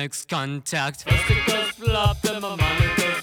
Makes contact. First it goes flop, then my mind goes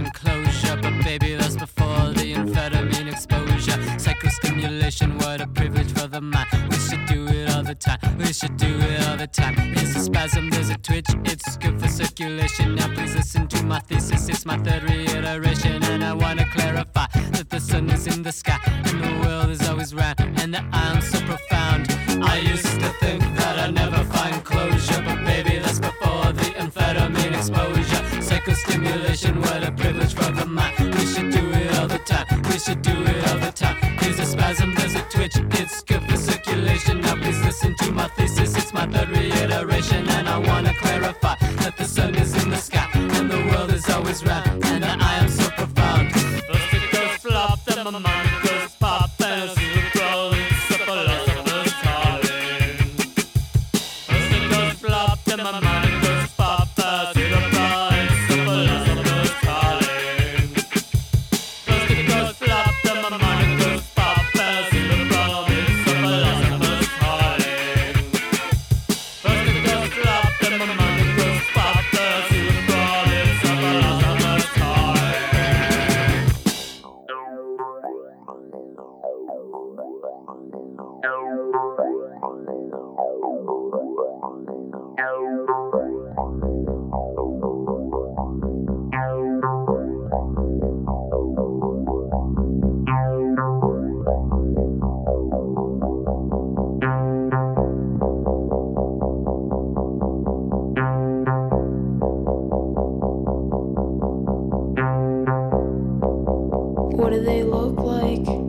time closure. But baby, that's before the amphetamine exposure. Psychostimulation, what a privilege for the mind. We should do it all the time. We should do it all the time. It's a spasm, there's a twitch. It's good for circulation. Now please listen to my thesis. It's my third reiteration, and I wanna clarify that the sun is in the sky and the world is always round and the island do they look like?